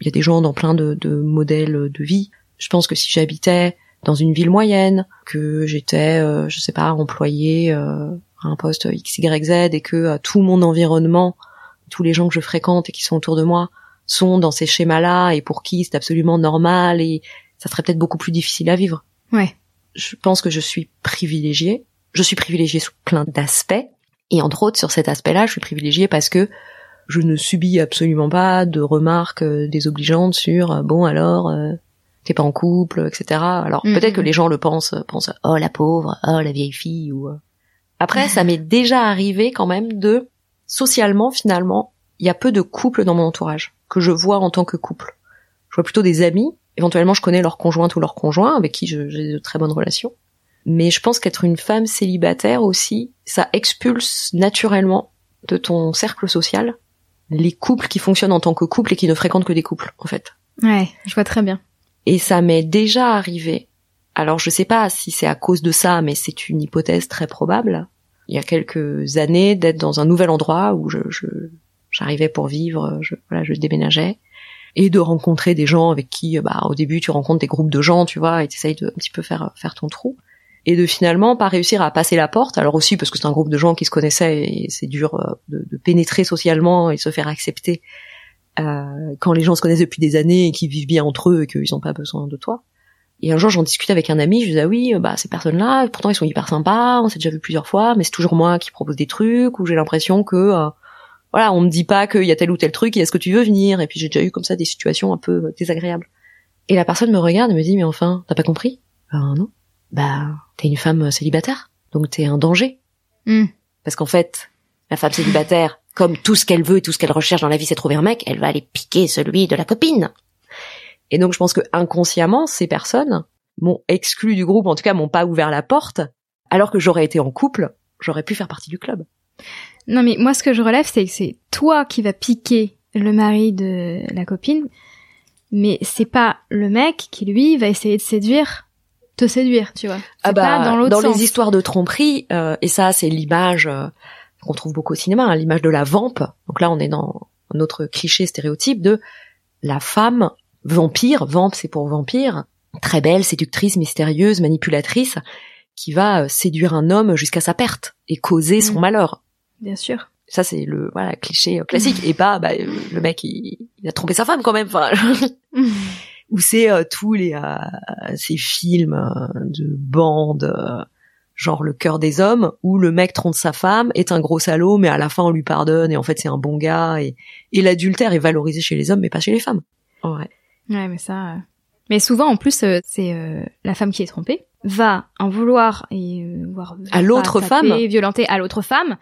il y a des gens dans plein de, de, modèles de vie. Je pense que si j'habitais dans une ville moyenne, que j'étais, euh, je sais pas, employé euh, à un poste X, Y, Z et que euh, tout mon environnement, tous les gens que je fréquente et qui sont autour de moi sont dans ces schémas-là et pour qui c'est absolument normal et ça serait peut-être beaucoup plus difficile à vivre. Ouais. Je pense que je suis privilégiée. Je suis privilégiée sous plein d'aspects et entre autres, sur cet aspect-là, je suis privilégiée parce que je ne subis absolument pas de remarques euh, désobligeantes sur euh, bon alors euh, t'es pas en couple, etc. Alors mm, peut-être que mm. les gens le pensent, pensent oh la pauvre, oh la vieille fille ou après ça m'est déjà arrivé quand même de socialement finalement il y a peu de couples dans mon entourage que je vois en tant que couple. Je vois plutôt des amis. Éventuellement, je connais leur conjointe ou leur conjoint avec qui j'ai de très bonnes relations. Mais je pense qu'être une femme célibataire aussi, ça expulse naturellement de ton cercle social les couples qui fonctionnent en tant que couple et qui ne fréquentent que des couples, en fait. Ouais, je vois très bien. Et ça m'est déjà arrivé. Alors je sais pas si c'est à cause de ça, mais c'est une hypothèse très probable. Il y a quelques années, d'être dans un nouvel endroit où je, j'arrivais pour vivre, je, voilà, je déménageais et de rencontrer des gens avec qui, bah, au début, tu rencontres des groupes de gens, tu vois, et t'essayes de un petit peu faire faire ton trou, et de finalement pas réussir à passer la porte. Alors aussi parce que c'est un groupe de gens qui se connaissaient et c'est dur euh, de, pénétrer socialement et se faire accepter euh, quand les gens se connaissent depuis des années et qu'ils vivent bien entre eux et qu'ils n'ont pas besoin de toi. Et un jour, j'en discutais avec un ami, je disais ah oui, bah ces personnes-là, pourtant ils sont hyper sympas, on s'est déjà vu plusieurs fois, mais c'est toujours moi qui propose des trucs où j'ai l'impression que euh, voilà, on me dit pas qu'il y a tel ou tel truc et est-ce que tu veux venir? Et puis j'ai déjà eu comme ça des situations un peu désagréables. Et la personne me regarde et me dit mais enfin, t'as pas compris? Ben non. Bah t'es une femme célibataire, donc t'es un danger. Hmm. Parce qu'en fait, la femme célibataire, comme tout ce qu'elle veut et tout ce qu'elle recherche dans la vie, c'est trouver un mec, elle va aller piquer celui de la copine. Et donc je pense que inconsciemment, ces personnes m'ont exclu du groupe, en tout cas m'ont pas ouvert la porte, alors que j'aurais été en couple, j'aurais pu faire partie du club. Non, mais moi, ce que je relève, c'est que c'est toi qui vas piquer le mari de la copine, mais c'est pas le mec qui, lui, va essayer de séduire, te séduire, tu vois. Ah bah, pas dans les histoires de tromperie, euh, et ça, c'est l'image euh, qu'on trouve beaucoup au cinéma, hein, l'image de la vampe. Donc là, on est dans notre cliché stéréotype de la femme vampire, vampe c'est pour vampire, très belle, séductrice, mystérieuse, manipulatrice, qui va euh, séduire un homme jusqu'à sa perte et causer son Mm. malheur. Bien sûr. Ça c'est le voilà cliché classique et pas bah, le mec il, il a trompé sa femme quand même. Enfin, ou c'est euh, tous les euh, ces films euh, de bande euh, genre le cœur des hommes où le mec trompe sa femme est un gros salaud mais à la fin on lui pardonne et en fait c'est un bon gars et, et l'adultère est valorisé chez les hommes mais pas chez les femmes. Ouais. Ouais, mais ça. Mais souvent, en plus, c'est euh, la femme qui est trompée va en vouloir et euh, voir À l'autre femme. violenter à l'autre femme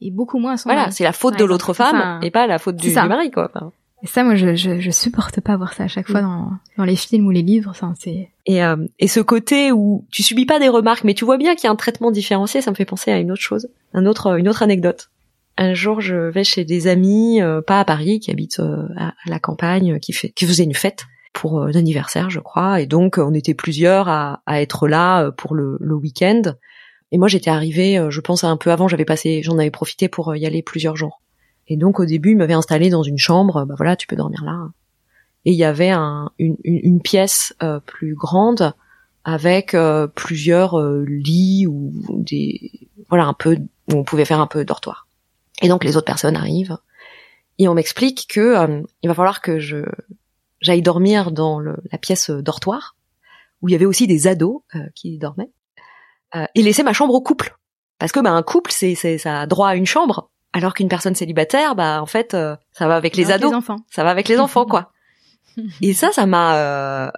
et beaucoup moins à son Voilà, c'est la faute de l'autre femme Enfin, et pas la faute du, mari quoi. Enfin, Et ça, moi, je, je, je supporte pas voir ça à chaque fois dans, dans les films ou les livres. Ça, c'est. Et, euh, et ce côté où tu subis pas des remarques, mais tu vois bien qu'il y a un traitement différencié, ça me fait penser à une autre chose, un autre, une autre anecdote. Un jour, je vais chez des amis, euh, pas à Paris, qui habitent euh, à, la campagne, qui fait, qui faisaient une fête pour euh, l'anniversaire, je crois, et donc euh, on était plusieurs à, à être là euh, pour le, le week-end. Et moi, j'étais arrivée, euh, je pense un peu avant, j'avais passé, j'en avais profité pour euh, y aller plusieurs jours. Et donc au début, ils m'avaient installé dans une chambre, bah voilà, tu peux dormir là. Et il y avait un, une, une, une pièce euh, plus grande avec euh, plusieurs euh, lits ou des voilà un peu où on pouvait faire un peu dortoir. Et donc les autres personnes arrivent et on m'explique que euh, il va falloir que je j'aille dormir dans le, la pièce dortoir où il y avait aussi des ados euh, qui dormaient euh, et laisser ma chambre au couple parce que bah un couple c'est c'est ça a droit à une chambre alors qu'une personne célibataire bah en fait euh, ça va avec les ados Les enfants. ça va avec les enfants quoi. Et ça ça m'a euh,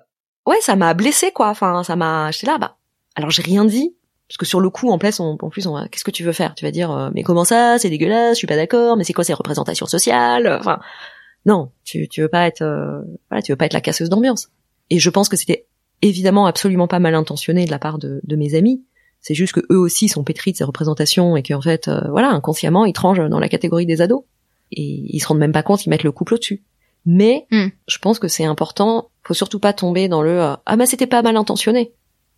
ouais ça m'a blessé quoi. Enfin ça m'a j'étais là bah alors j'ai rien dit. Parce que sur le coup en plus on, en plus on va qu'est-ce que tu veux faire? Tu vas dire euh, mais comment ça? C'est dégueulasse je suis pas d'accord mais c'est quoi ces représentations sociales? Enfin non tu tu veux pas être euh, voilà tu veux pas être la casseuse d'ambiance. Et je pense que c'était évidemment absolument pas mal intentionné de la part de, de mes amis c'est juste que eux aussi sont pétris de ces représentations et qu'en fait euh, voilà inconsciemment ils tranchent dans la catégorie des ados et ils se rendent même pas compte ils mettent le couple au-dessus mais Hmm. je pense que c'est important faut surtout pas tomber dans le euh, ah bah c'était pas mal intentionné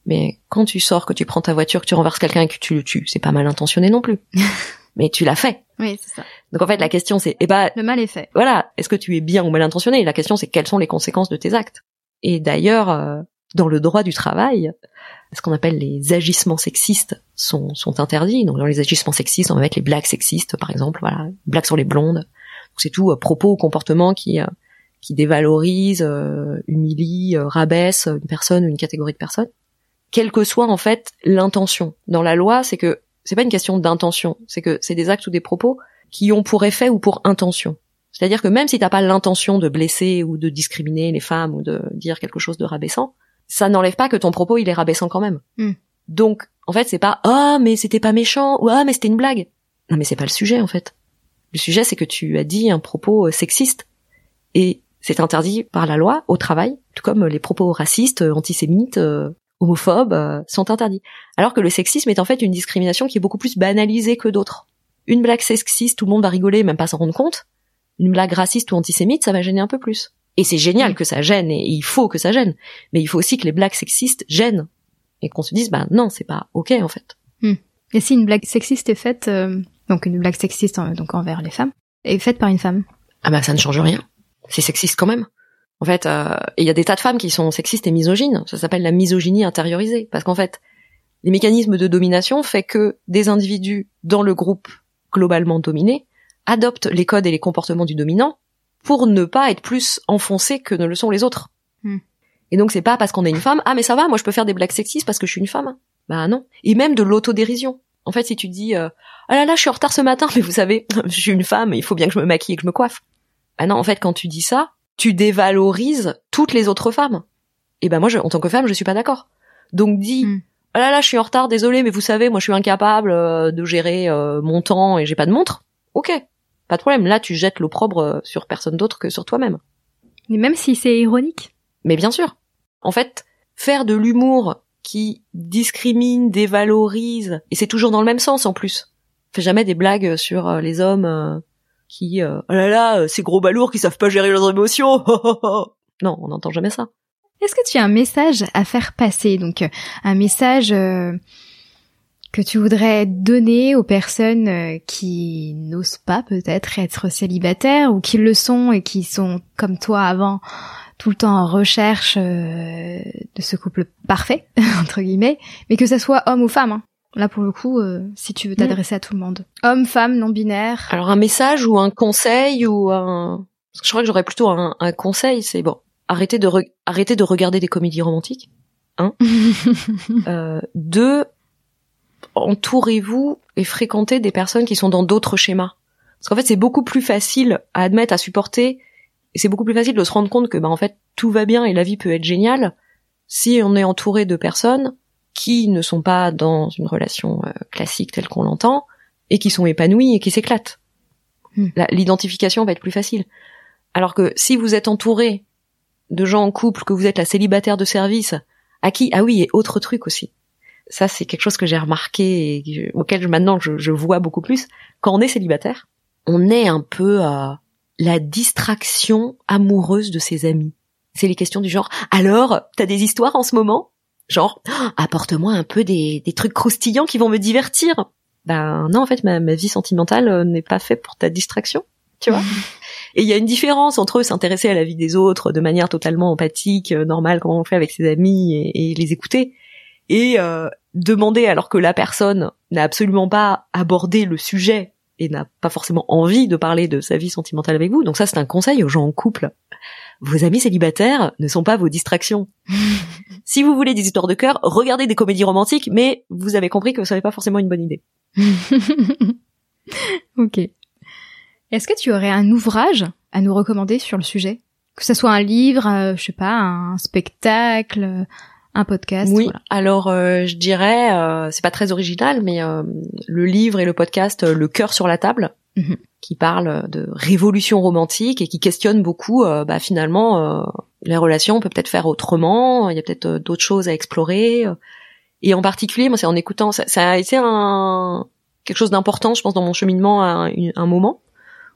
mais quand tu sors que tu prends ta voiture que tu renverses quelqu'un et que tu le tues c'est pas mal intentionné non plus mais tu l'as fait Oui, c'est ça. donc en fait la question c'est eh ben Le mal est fait. voilà, est-ce que tu es bien ou mal intentionné? La question c'est quelles sont les conséquences de tes actes? Et d'ailleurs, euh, dans le droit du travail, ce qu'on appelle les agissements sexistes sont, sont interdits. Donc dans les agissements sexistes, on va mettre les blagues sexistes, par exemple, voilà, blagues sur les blondes. C'est tout euh, propos ou comportement qui euh, qui dévalorise, euh, humilie, euh, rabaisse une personne ou une catégorie de personnes. Quelle que soit en fait l'intention. Dans la loi, c'est que c'est pas une question d'intention, c'est que c'est des actes ou des propos qui ont pour effet ou pour intention. C'est-à-dire que même si t'as pas l'intention de blesser ou de discriminer les femmes ou de dire quelque chose de rabaissant, ça n'enlève pas que ton propos il est rabaissant quand même. Hmm. Donc en fait c'est pas ah mais c'était pas méchant ou ah mais c'était une blague. Non mais c'est pas le sujet en fait. Le sujet c'est que tu as dit un propos euh, sexiste et c'est interdit par la loi au travail, tout comme les propos racistes, euh, antisémites, euh, homophobes euh, sont interdits. Alors que le sexisme est en fait une discrimination qui est beaucoup plus banalisée que d'autres. Une blague sexiste, tout le monde va rigoler, même pas s'en rendre compte. Une blague raciste ou antisémite, ça va gêner un peu plus. Et c'est génial Mm. que ça gêne, et il faut que ça gêne. Mais il faut aussi que les blagues sexistes gênent. Et qu'on se dise, bah non, c'est pas ok en fait. Et si une blague sexiste est faite, euh, donc une blague sexiste en- donc envers les femmes, est faite par une femme. Ah bah ça ne change rien. C'est sexiste quand même. En fait, euh, il y a des tas de femmes qui sont sexistes et misogynes. Ça s'appelle la misogynie intériorisée. Parce qu'en fait, les mécanismes de domination fait que des individus dans le groupe globalement dominé adoptent les codes et les comportements du dominant pour ne pas être plus enfoncés que ne le sont les autres. Hmm. Et donc c'est pas parce qu'on est une femme, ah mais ça va, moi je peux faire des blagues sexistes parce que je suis une femme. Bah non. Et même de l'autodérision. En fait, si tu dis euh, ah là là, je suis en retard ce matin, mais vous savez, je suis une femme, il faut bien que je me maquille et que je me coiffe. Ah non, en fait, quand tu dis ça, tu dévalorises toutes les autres femmes. Et ben moi, je, en tant que femme, je suis pas d'accord. Donc dis Hmm. ah là là, je suis en retard, désolé, mais vous savez, moi je suis incapable euh, de gérer euh, mon temps et j'ai pas de montre. Ok, pas de problème. Là, tu jettes l'opprobre euh, sur personne d'autre que sur toi-même. Mais même si c'est ironique. Mais bien sûr. En fait, faire de l'humour qui discrimine, dévalorise, et c'est toujours dans le même sens en plus. Fais jamais des blagues sur euh, les hommes euh, qui, oh là là, ces gros balourds qui savent pas gérer leurs émotions. non, on n'entend jamais ça. Est-ce que tu as un message à faire passer? Donc un message euh, que tu voudrais donner aux personnes euh, qui n'osent pas peut-être être célibataires ou qui le sont et qui sont comme toi avant tout le temps en recherche euh, de ce couple parfait entre guillemets, mais que ça soit homme ou femme. hein. Là pour le coup, euh, si tu veux t'adresser à tout le monde, homme, femme, non binaire. Alors un message ou un conseil ou un... Parce que je crois que j'aurais plutôt un, un conseil, c'est bon, arrêtez de, re- arrêtez de regarder des comédies romantiques. Euh, deux, entourez-vous et fréquentez des personnes qui sont dans d'autres schémas. Parce qu'en fait, c'est beaucoup plus facile à admettre, à supporter, et c'est beaucoup plus facile de se rendre compte que, bah, en fait, tout va bien et la vie peut être géniale si on est entouré de personnes qui ne sont pas dans une relation euh, classique telle qu'on l'entend et qui sont épanouies et qui s'éclatent. Hmm. L'identification va être plus facile. Alors que si vous êtes entouré de gens en couple, que vous êtes la célibataire de service, à qui ah oui et autre truc aussi. Ça c'est quelque chose que j'ai remarqué et que- auquel je- maintenant je, je vois beaucoup plus. Quand on est célibataire, on est un peu à la distraction amoureuse de ses amis. C'est les questions du genre alors t'as des histoires en ce moment? Genre Ah, apporte-moi un peu des, des trucs croustillants qui vont me divertir. Ben non en fait ma, ma vie sentimentale euh, n'est pas faite pour ta distraction, tu vois? Et il y a une différence entre s'intéresser à la vie des autres de manière totalement empathique, euh, normale, comme on fait avec ses amis et, et les écouter, et euh, demander alors que la personne n'a absolument pas abordé le sujet et n'a pas forcément envie de parler de sa vie sentimentale avec vous. Donc ça, c'est un conseil aux gens en couple. Vos amis célibataires ne sont pas vos distractions. si vous voulez des histoires de cœur, regardez des comédies romantiques, mais vous avez compris que ce n'est pas forcément une bonne idée. ok. Est-ce que tu aurais un ouvrage à nous recommander sur le sujet? Que ce soit un livre, euh, je sais pas, un spectacle, un podcast Oui, voilà. alors euh, je dirais, euh, c'est pas très original, mais euh, le livre et le podcast euh, Le cœur sur la table, Mhm. qui parle de révolution romantique et qui questionne beaucoup, euh, bah, finalement, euh, les relations, on peut peut-être faire autrement, il y a peut-être euh, d'autres choses à explorer. Et en particulier, moi, c'est en écoutant, ça, ça a été un quelque chose d'important, je pense, dans mon cheminement à un, un moment,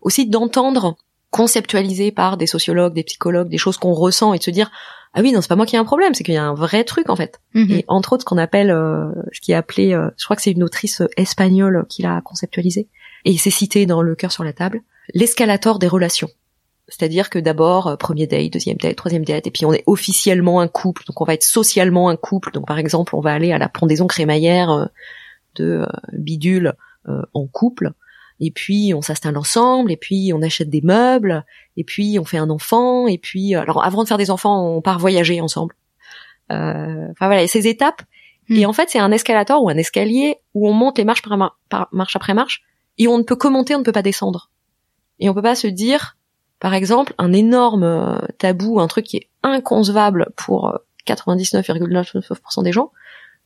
aussi d'entendre conceptualisé par des sociologues, des psychologues, des choses qu'on ressent et de se dire ah oui non c'est pas moi qui ai un problème, c'est qu'il y a un vrai truc en fait. Mhm. Et entre autres, ce qu'on appelle, euh, ce qui est appelé, euh, je crois que c'est une autrice euh, espagnole qui l'a conceptualisé, et c'est cité dans Le cœur sur la table, l'escalator des relations. C'est-à-dire que d'abord, euh, premier date, deuxième date, troisième date, et puis on est officiellement un couple, donc on va être socialement un couple. Donc par exemple, on va aller à la pendaison crémaillère euh, de bidule euh, en couple, et puis on s'installe ensemble, et puis on achète des meubles, et puis on fait un enfant, et puis euh, alors avant de faire des enfants, on part voyager ensemble. Euh, Enfin voilà, et ces étapes. Hmm. Et en fait, c'est un escalator ou un escalier où on monte les marches par, mar- par- marche après marche, et on ne peut que monter, on ne peut pas descendre. Et on peut pas se dire, par exemple, un énorme euh, tabou, un truc qui est inconcevable pour euh, 99,99% des gens,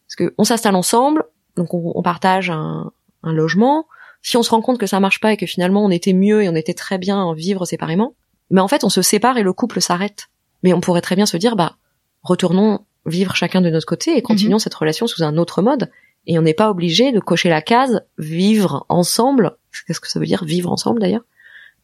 parce que on s'installe ensemble, donc on, on partage un, un logement. Si on se rend compte que ça marche pas et que finalement on était mieux et on était très bien à vivre séparément, mais en fait on se sépare et le couple s'arrête. Mais on pourrait très bien se dire, bah retournons vivre chacun de notre côté et continuons cette relation sous un autre mode. Et on n'est pas obligé de cocher la case vivre ensemble. Qu'est-ce que ça veut dire vivre ensemble d'ailleurs?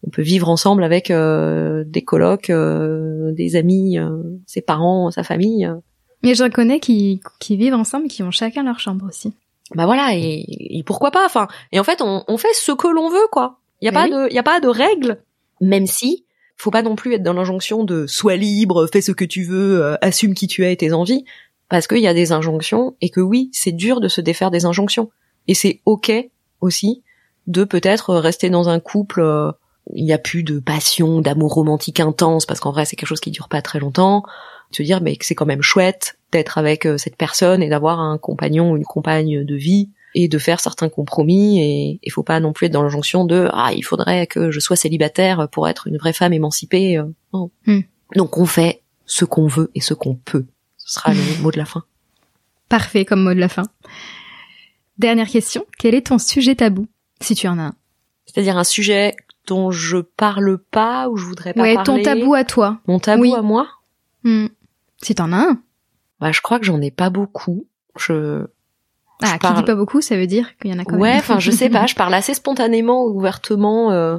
On peut vivre ensemble avec euh, des colocs, euh, des amis, euh, ses parents, sa famille. euh. Mais je connais qui, qui vivent ensemble, qui ont chacun leur chambre aussi. Bah voilà, et, et pourquoi pas Enfin, et en fait, on, on fait ce que l'on veut, quoi. Il y a pas de, il y a pas de règle, même si faut pas non plus être dans l'injonction de sois libre, fais ce que tu veux, euh, assume qui tu es et tes envies, parce qu'il y a des injonctions et que oui, c'est dur de se défaire des injonctions. Et c'est ok aussi de peut-être rester dans un couple. Euh, il n'y a plus de passion, d'amour romantique intense, parce qu'en vrai c'est quelque chose qui dure pas très longtemps. Se dire mais que c'est quand même chouette d'être avec euh, cette personne et d'avoir un compagnon ou une compagne de vie et de faire certains compromis et il faut pas non plus être dans l'injonction de ah il faudrait que je sois célibataire pour être une vraie femme émancipée. Euh, hmm. Donc on fait ce qu'on veut et ce qu'on peut. Ce sera le mot de la fin. Parfait comme mot de la fin. Dernière question, quel est ton sujet tabou si tu en as un? C'est-à-dire un sujet dont je parle pas ou je voudrais pas parler. Ouais, ton tabou à toi. Mon tabou à moi? Hmm. Si t'en as un. Bah je crois que j'en ai pas beaucoup. Je ah, qui dit pas beaucoup, ça veut dire qu'il y en a quand même. Ouais, enfin, je sais pas, je parle assez spontanément, ouvertement euh,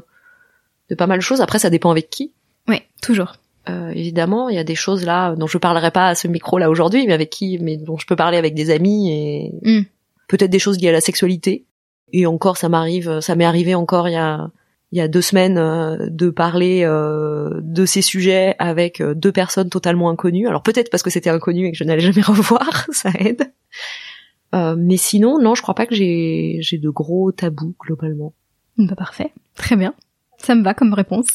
de pas mal de choses. Après, ça dépend avec qui. Oui, toujours. Euh, évidemment, il y a des choses là dont je parlerai pas à ce micro là aujourd'hui, mais avec qui, mais dont je peux parler avec des amis et hmm. peut-être des choses liées à la sexualité. Et encore, ça m'arrive, ça m'est arrivé encore il y a il y a deux semaines euh, de parler euh, de ces sujets avec euh, deux personnes totalement inconnues. Alors peut-être parce que c'était inconnu et que je n'allais jamais revoir, ça aide. Euh, mais sinon, non, je crois pas que j'ai j'ai de gros tabous globalement. Bah parfait, très bien. Ça me va comme réponse.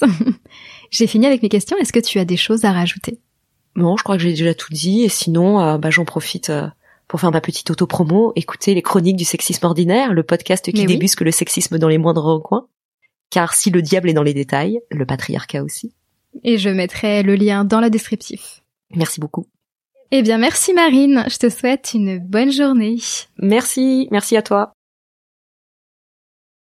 j'ai fini avec mes questions. Est-ce que tu as des choses à rajouter? Non, je crois que j'ai déjà tout dit. Et sinon, euh, bah, j'en profite euh, pour faire ma petite auto-promo. Écoutez les chroniques du sexisme ordinaire, le podcast qui débusque le sexisme dans les moindres recoins. Car si le diable est dans les détails, le patriarcat aussi. Et je mettrai le lien dans la descriptif. Merci beaucoup. Eh bien, merci Marine. Je te souhaite une bonne journée. Merci. Merci à toi.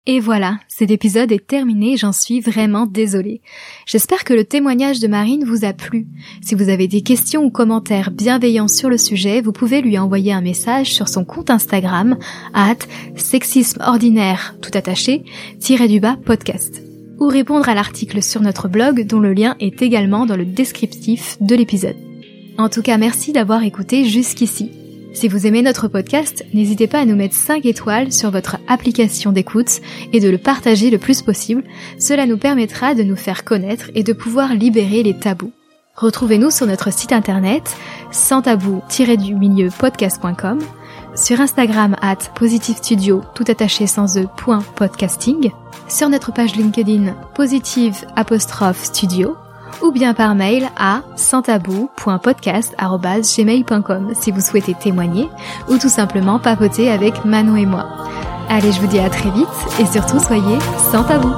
Et voilà, cet épisode est terminé, j'en suis vraiment désolée. J'espère que le témoignage de Marine vous a plu. Si vous avez des questions ou commentaires bienveillants sur le sujet, vous pouvez lui envoyer un message sur son compte Instagram, at sexisme ordinaire tout attaché, tiré du bas podcast. Ou répondre à l'article sur notre blog dont le lien est également dans le descriptif de l'épisode. En tout cas, merci d'avoir écouté jusqu'ici. Si vous aimez notre podcast, n'hésitez pas à nous mettre 5 étoiles sur votre application d'écoute et de le partager le plus possible. Cela nous permettra de nous faire connaître et de pouvoir libérer les tabous. Retrouvez-nous sur notre site internet sans tabou-du milieu podcast.com, sur Instagram at positive sans e podcasting, sur notre page LinkedIn positive studio ou bien par mail à santabou.podcast.gmail.com si vous souhaitez témoigner ou tout simplement papoter avec Manon et moi. Allez, je vous dis à très vite et surtout soyez sans tabou.